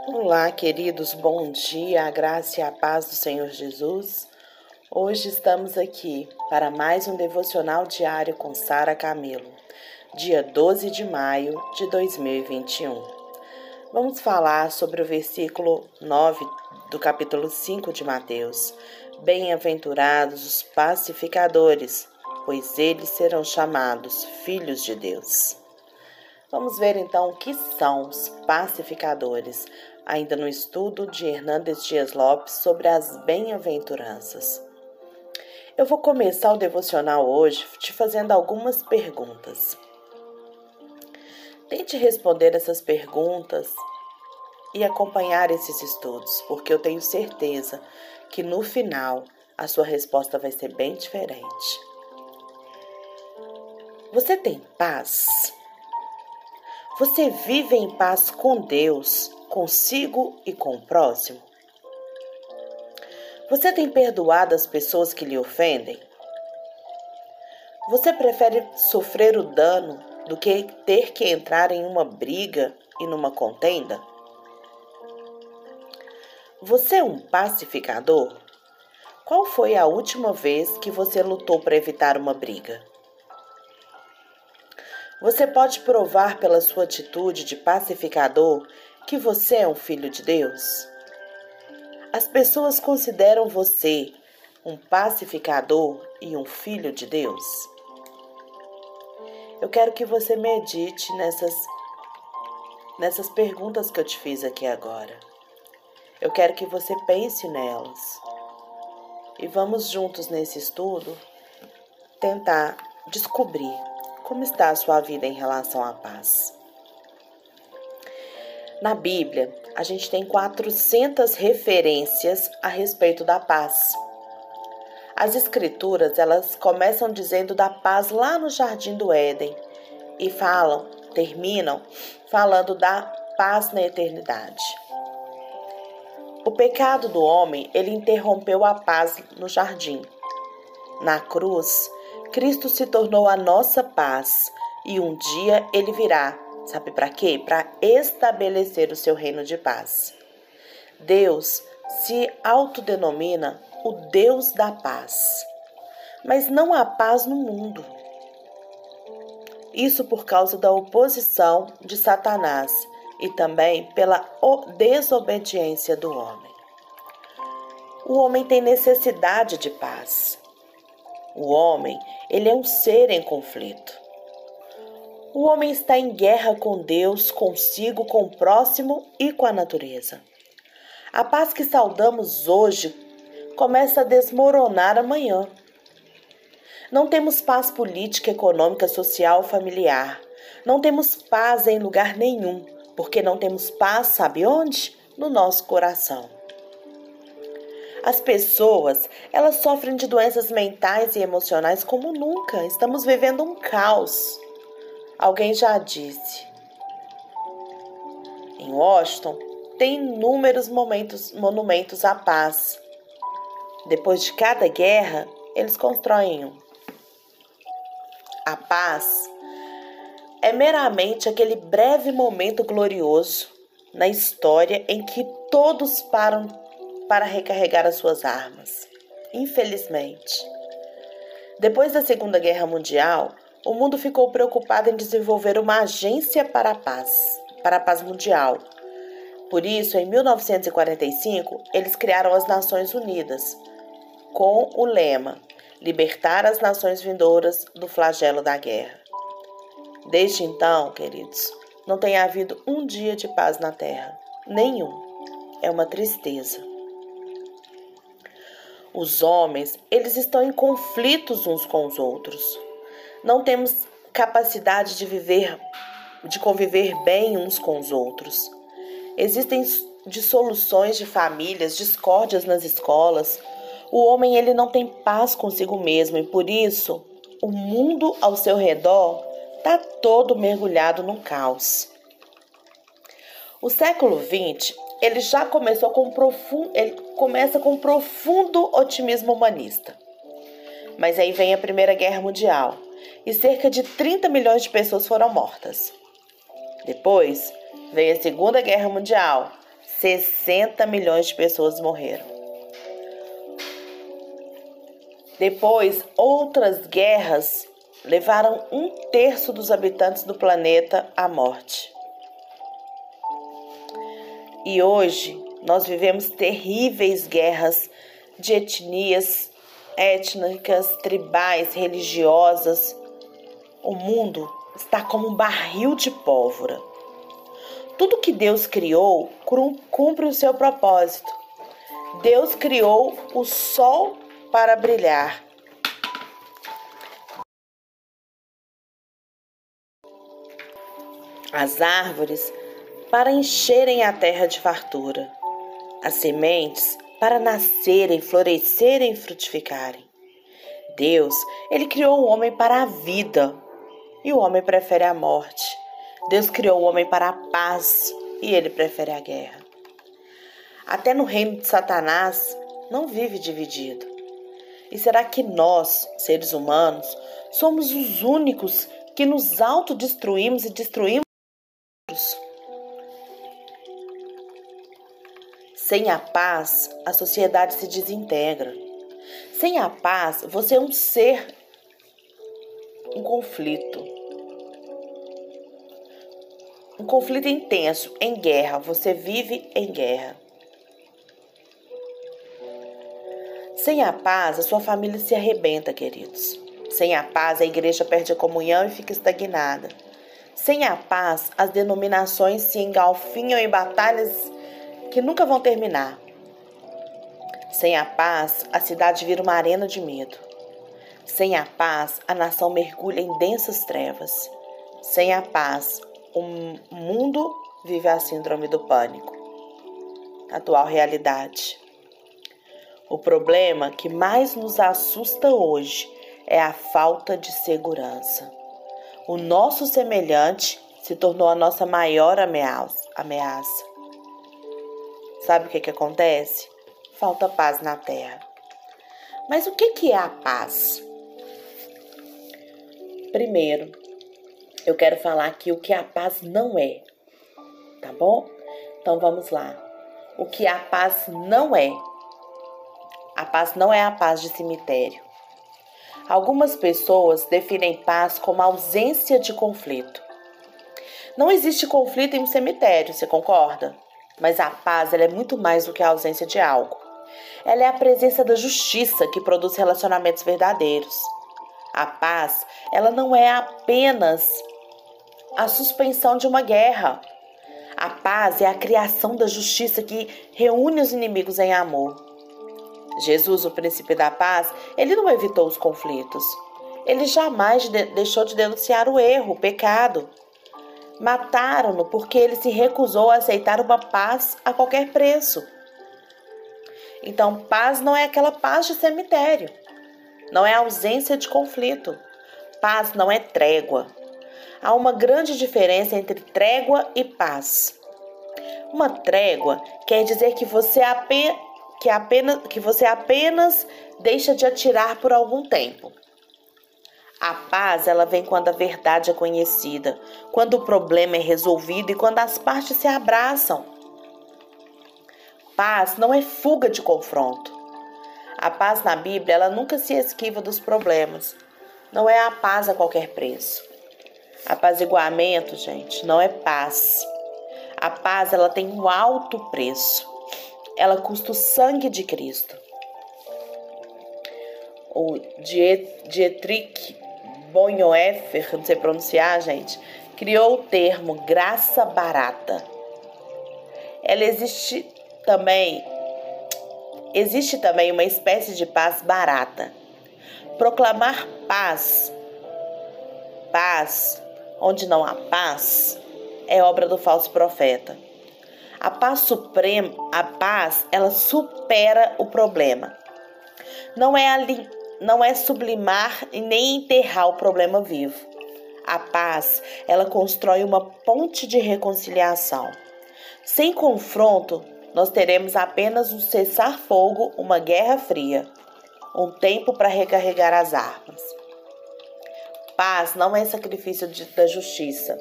Olá, queridos, bom dia, a graça e a paz do Senhor Jesus. Hoje estamos aqui para mais um devocional diário com Sara Camelo, dia 12 de maio de 2021. Vamos falar sobre o versículo 9 do capítulo 5 de Mateus. Bem-aventurados os pacificadores, pois eles serão chamados filhos de Deus. Vamos ver então o que são os pacificadores, ainda no estudo de Hernandes Dias Lopes sobre as bem-aventuranças. Eu vou começar o devocional hoje te fazendo algumas perguntas. Tente responder essas perguntas e acompanhar esses estudos, porque eu tenho certeza que no final a sua resposta vai ser bem diferente. Você tem paz? Você vive em paz com Deus, consigo e com o próximo? Você tem perdoado as pessoas que lhe ofendem? Você prefere sofrer o dano do que ter que entrar em uma briga e numa contenda? Você é um pacificador? Qual foi a última vez que você lutou para evitar uma briga? Você pode provar pela sua atitude de pacificador que você é um filho de Deus? As pessoas consideram você um pacificador e um filho de Deus? Eu quero que você medite nessas nessas perguntas que eu te fiz aqui agora. Eu quero que você pense nelas. E vamos juntos nesse estudo tentar descobrir como está a sua vida em relação à paz. Na Bíblia, a gente tem 400 referências a respeito da paz. As escrituras, elas começam dizendo da paz lá no jardim do Éden e falam, terminam falando da paz na eternidade. O pecado do homem, ele interrompeu a paz no jardim. Na cruz, Cristo se tornou a nossa paz e um dia ele virá Sabe para quê? Para estabelecer o seu reino de paz. Deus se autodenomina o Deus da paz. Mas não há paz no mundo. Isso por causa da oposição de Satanás e também pela desobediência do homem. O homem tem necessidade de paz. O homem, ele é um ser em conflito. O homem está em guerra com Deus, consigo, com o próximo e com a natureza. A paz que saudamos hoje começa a desmoronar amanhã. Não temos paz política, econômica, social, familiar. Não temos paz em lugar nenhum, porque não temos paz, sabe onde? No nosso coração. As pessoas, elas sofrem de doenças mentais e emocionais como nunca. Estamos vivendo um caos. Alguém já disse. Em Washington, tem inúmeros momentos, monumentos à paz. Depois de cada guerra, eles constroem um. A paz é meramente aquele breve momento glorioso na história em que todos param para recarregar as suas armas. Infelizmente. Depois da Segunda Guerra Mundial, o mundo ficou preocupado em desenvolver uma agência para a paz, para a paz mundial. Por isso, em 1945, eles criaram as Nações Unidas, com o lema: Libertar as nações vindouras do flagelo da guerra. Desde então, queridos, não tem havido um dia de paz na Terra. Nenhum. É uma tristeza. Os homens, eles estão em conflitos uns com os outros não temos capacidade de viver, de conviver bem uns com os outros. Existem dissoluções de famílias, discórdias nas escolas. O homem ele não tem paz consigo mesmo e por isso o mundo ao seu redor está todo mergulhado no caos. O século XX ele já começou com profundo, ele começa com um profundo otimismo humanista. Mas aí vem a Primeira Guerra Mundial e cerca de 30 milhões de pessoas foram mortas. Depois veio a Segunda Guerra Mundial 60 milhões de pessoas morreram. Depois, outras guerras levaram um terço dos habitantes do planeta à morte. E hoje nós vivemos terríveis guerras de etnias étnicas, tribais, religiosas. O mundo está como um barril de pólvora. Tudo que Deus criou cumpre o seu propósito. Deus criou o sol para brilhar. As árvores para encherem a terra de fartura. As sementes para nascerem, florescerem e frutificarem. Deus, ele criou o homem para a vida e o homem prefere a morte. Deus criou o homem para a paz e ele prefere a guerra. Até no reino de Satanás não vive dividido. E será que nós, seres humanos, somos os únicos que nos autodestruímos e destruímos Sem a paz, a sociedade se desintegra. Sem a paz, você é um ser em conflito. Um conflito intenso, em guerra. Você vive em guerra. Sem a paz, a sua família se arrebenta, queridos. Sem a paz, a igreja perde a comunhão e fica estagnada. Sem a paz, as denominações se engalfinham em batalhas que nunca vão terminar. Sem a paz, a cidade vira uma arena de medo. Sem a paz, a nação mergulha em densas trevas. Sem a paz, o mundo vive a síndrome do pânico. Atual realidade. O problema que mais nos assusta hoje é a falta de segurança. O nosso semelhante se tornou a nossa maior ameaça. Sabe o que, que acontece? Falta paz na terra. Mas o que, que é a paz? Primeiro, eu quero falar aqui o que a paz não é, tá bom? Então vamos lá. O que a paz não é. A paz não é a paz de cemitério. Algumas pessoas definem paz como ausência de conflito. Não existe conflito em um cemitério, você concorda? Mas a paz é muito mais do que a ausência de algo. Ela é a presença da justiça que produz relacionamentos verdadeiros. A paz, ela não é apenas a suspensão de uma guerra. A paz é a criação da justiça que reúne os inimigos em amor. Jesus, o príncipe da paz, ele não evitou os conflitos. Ele jamais de deixou de denunciar o erro, o pecado. Mataram-no porque ele se recusou a aceitar uma paz a qualquer preço. Então, paz não é aquela paz de cemitério, não é ausência de conflito. Paz não é trégua. Há uma grande diferença entre trégua e paz. Uma trégua quer dizer que você, apenas, que apenas, que você apenas deixa de atirar por algum tempo. A paz, ela vem quando a verdade é conhecida, quando o problema é resolvido e quando as partes se abraçam. Paz não é fuga de confronto. A paz na Bíblia, ela nunca se esquiva dos problemas. Não é a paz a qualquer preço. Apaziguamento, gente, não é paz. A paz, ela tem um alto preço. Ela custa o sangue de Cristo. O Dietrich Bonhoeffer, não sei pronunciar, gente, criou o termo graça barata. Ela existe também existe também uma espécie de paz barata. Proclamar paz, paz, onde não há paz, é obra do falso profeta. A paz suprema, a paz, ela supera o problema. Não é a não é sublimar e nem enterrar o problema vivo. A paz, ela constrói uma ponte de reconciliação. Sem confronto, nós teremos apenas um cessar-fogo, uma guerra fria, um tempo para recarregar as armas. Paz não é sacrifício de, da justiça.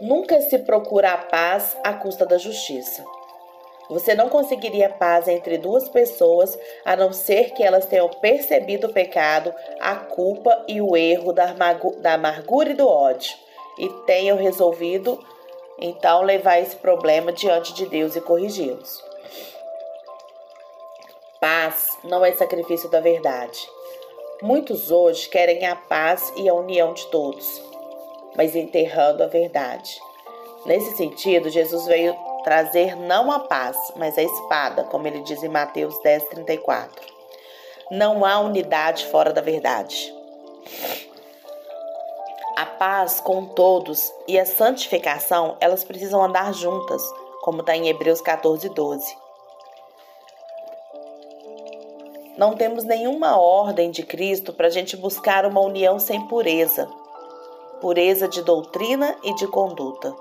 Nunca se procura a paz à custa da justiça. Você não conseguiria paz entre duas pessoas a não ser que elas tenham percebido o pecado, a culpa e o erro da amargura e do ódio e tenham resolvido então levar esse problema diante de Deus e corrigi-los. Paz não é sacrifício da verdade. Muitos hoje querem a paz e a união de todos, mas enterrando a verdade. Nesse sentido, Jesus veio trazer não a paz, mas a espada, como ele diz em Mateus 10, 34. Não há unidade fora da verdade. A paz com todos e a santificação, elas precisam andar juntas, como está em Hebreus 14, 12. Não temos nenhuma ordem de Cristo para a gente buscar uma união sem pureza, pureza de doutrina e de conduta.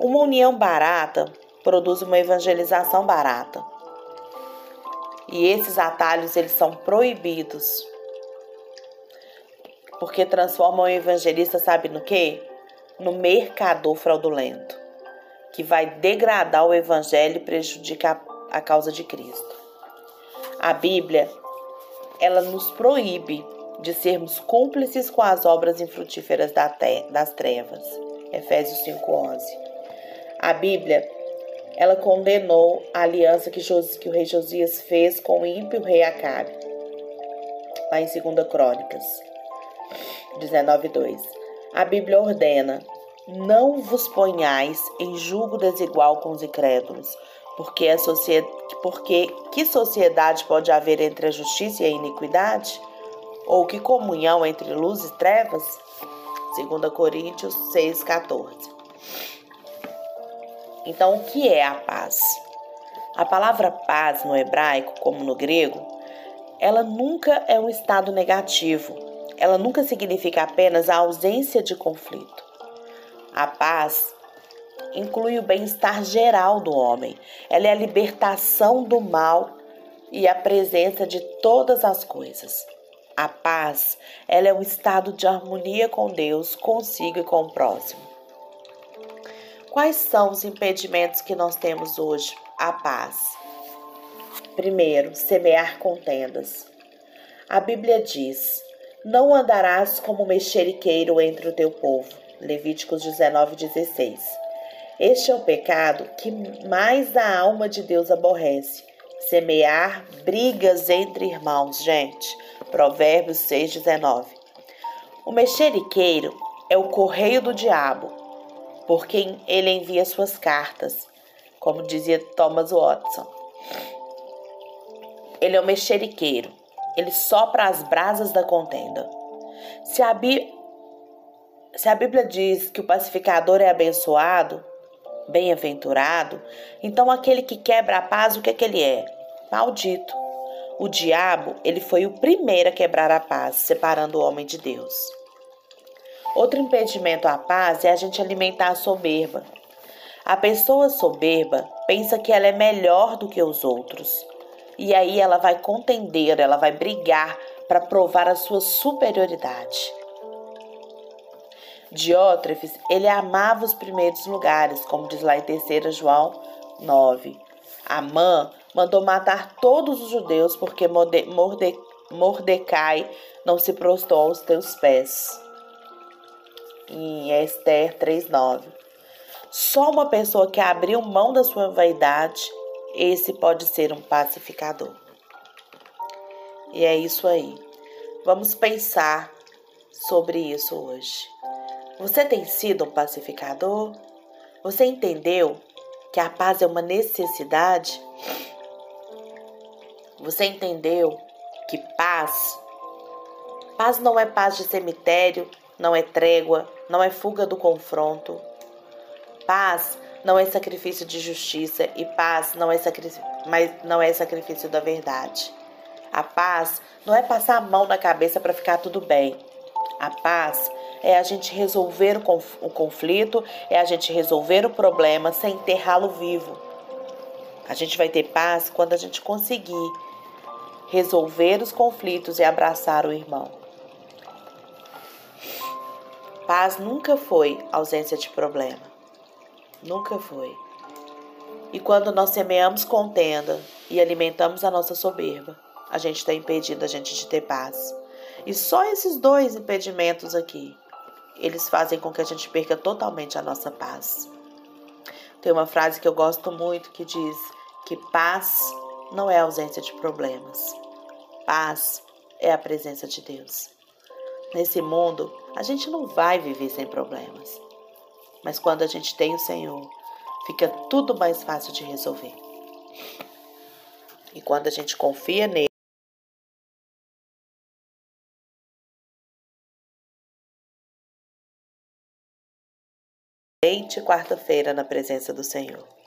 Uma união barata produz uma evangelização barata. E esses atalhos eles são proibidos. Porque transformam o evangelista, sabe no quê? No mercador fraudulento, que vai degradar o evangelho e prejudicar a causa de Cristo. A Bíblia, ela nos proíbe de sermos cúmplices com as obras infrutíferas das trevas. Efésios 5:11. A Bíblia, ela condenou a aliança que, que o rei Josias fez com o ímpio rei Acabe. Lá em 2 Crônicas 19:2. A Bíblia ordena: não vos ponhais em julgo desigual com os incrédulos, porque a sociedade, porque que sociedade pode haver entre a justiça e a iniquidade? Ou que comunhão entre luz e trevas? 2 Coríntios 6:14. Então, o que é a paz? A palavra paz no hebraico, como no grego, ela nunca é um estado negativo. Ela nunca significa apenas a ausência de conflito. A paz inclui o bem-estar geral do homem. Ela é a libertação do mal e a presença de todas as coisas. A paz, ela é um estado de harmonia com Deus, consigo e com o próximo. Quais são os impedimentos que nós temos hoje à paz? Primeiro, semear contendas. A Bíblia diz: Não andarás como mexeriqueiro entre o teu povo. Levíticos 19, 16. Este é o pecado que mais a alma de Deus aborrece. Semear brigas entre irmãos, gente. Provérbios 6, 19. O mexeriqueiro é o correio do diabo por quem ele envia suas cartas, como dizia Thomas Watson. Ele é o mexeriqueiro, ele sopra as brasas da contenda. Se a, Bí... Se a Bíblia diz que o pacificador é abençoado, bem-aventurado, então aquele que quebra a paz, o que é que ele é? Maldito. O diabo, ele foi o primeiro a quebrar a paz, separando o homem de Deus. Outro impedimento à paz é a gente alimentar a soberba. A pessoa soberba pensa que ela é melhor do que os outros. E aí ela vai contender, ela vai brigar para provar a sua superioridade. Diótrefes, ele amava os primeiros lugares, como diz lá em 3 João 9. Amã mandou matar todos os judeus porque Mordecai não se prostou aos teus pés em Esther 3:9. Só uma pessoa que abriu mão da sua vaidade, esse pode ser um pacificador. E é isso aí. Vamos pensar sobre isso hoje. Você tem sido um pacificador? Você entendeu que a paz é uma necessidade? Você entendeu que paz paz não é paz de cemitério, não é trégua, não é fuga do confronto. Paz não é sacrifício de justiça e paz não é sacrifício, mas não é sacrifício da verdade. A paz não é passar a mão na cabeça para ficar tudo bem. A paz é a gente resolver o conflito, é a gente resolver o problema sem enterrá-lo vivo. A gente vai ter paz quando a gente conseguir resolver os conflitos e abraçar o irmão. Paz nunca foi ausência de problema. Nunca foi. E quando nós semeamos contenda e alimentamos a nossa soberba, a gente está impedindo a gente de ter paz. E só esses dois impedimentos aqui, eles fazem com que a gente perca totalmente a nossa paz. Tem uma frase que eu gosto muito que diz que paz não é ausência de problemas. Paz é a presença de Deus. Nesse mundo, a gente não vai viver sem problemas. Mas quando a gente tem o Senhor, fica tudo mais fácil de resolver. E quando a gente confia nele, quarta-feira na presença do Senhor.